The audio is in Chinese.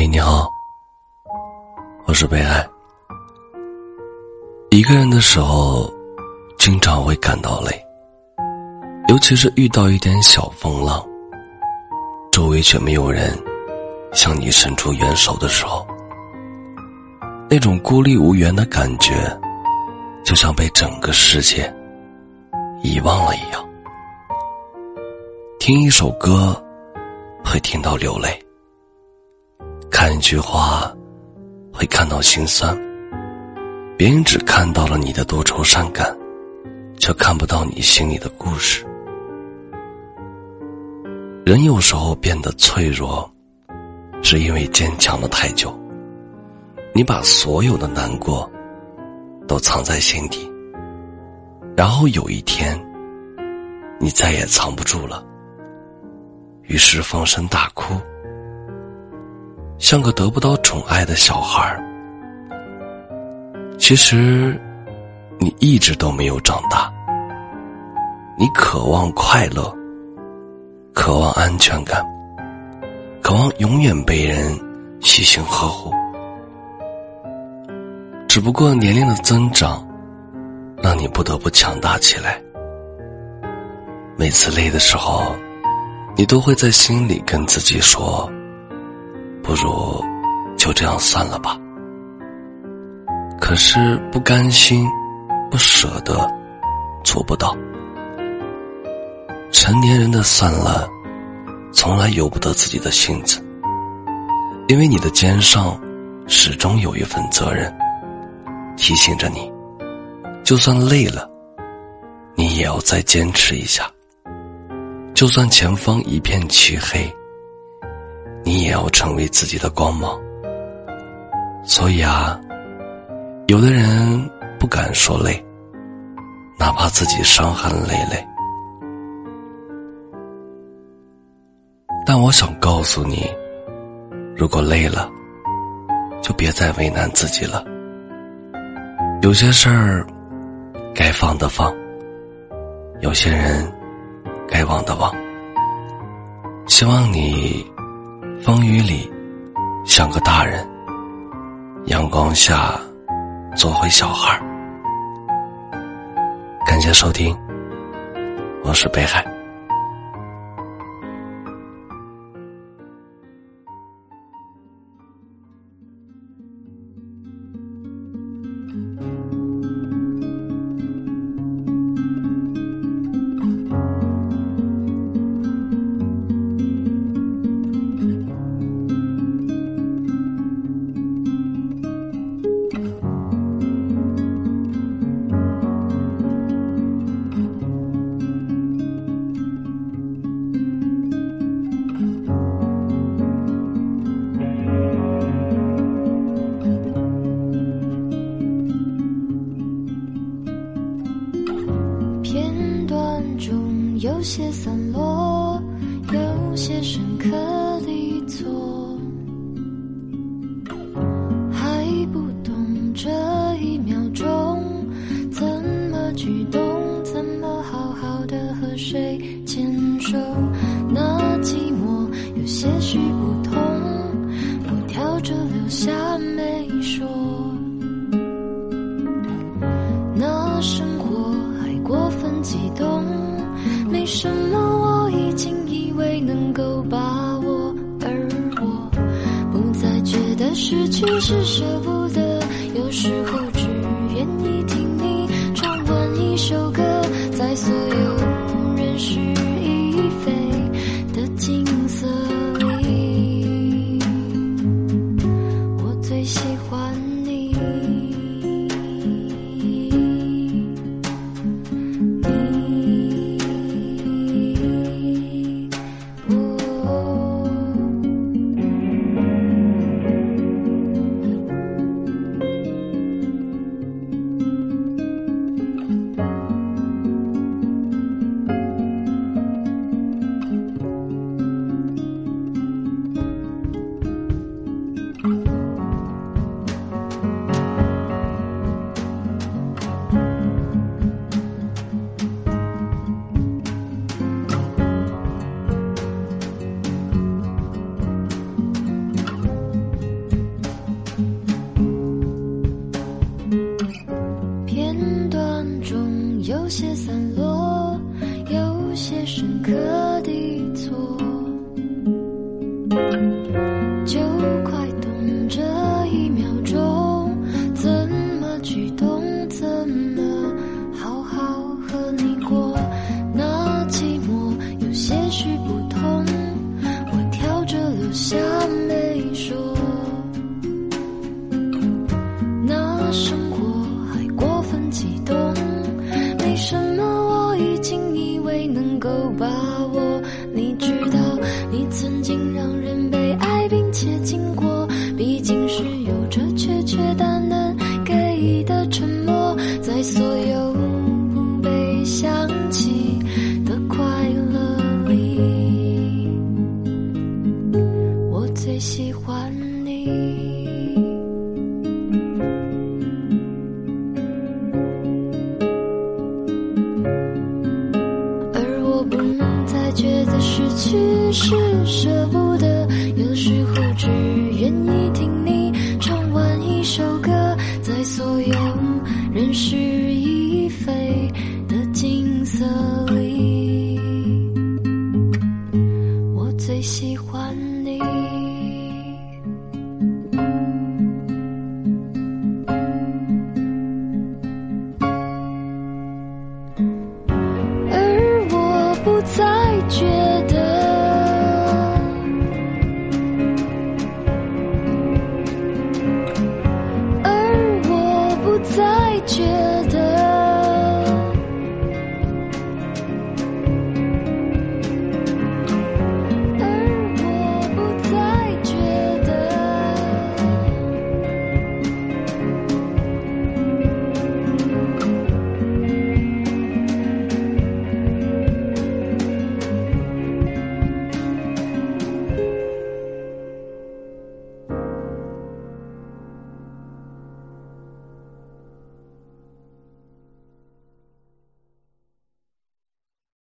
嘿，你好，我是北爱。一个人的时候，经常会感到累，尤其是遇到一点小风浪，周围却没有人向你伸出援手的时候，那种孤立无援的感觉，就像被整个世界遗忘了一样。听一首歌，会听到流泪。看一句话，会看到心酸。别人只看到了你的多愁善感，却看不到你心里的故事。人有时候变得脆弱，是因为坚强了太久。你把所有的难过都藏在心底，然后有一天，你再也藏不住了，于是放声大哭。像个得不到宠爱的小孩儿。其实，你一直都没有长大。你渴望快乐，渴望安全感，渴望永远被人细心呵护。只不过年龄的增长，让你不得不强大起来。每次累的时候，你都会在心里跟自己说。不如就这样算了吧。可是不甘心，不舍得，做不到。成年人的算了，从来由不得自己的性子，因为你的肩上始终有一份责任，提醒着你，就算累了，你也要再坚持一下。就算前方一片漆黑。你也要成为自己的光芒。所以啊，有的人不敢说累，哪怕自己伤痕累累。但我想告诉你，如果累了，就别再为难自己了。有些事儿该放的放，有些人该忘的忘。希望你。风雨里，像个大人；阳光下，做回小孩。感谢收听，我是北海。失去是舍不得，有时候片段中有些散落，有些深刻的错，就快懂这一秒钟，怎么举动，怎么好好和你过。那寂寞有些许不同，我挑着留下没说。那生活还过分激动，没什么我已经以为能够把握。你知道，你曾经让人被爱并且经过，毕竟是有着缺缺淡的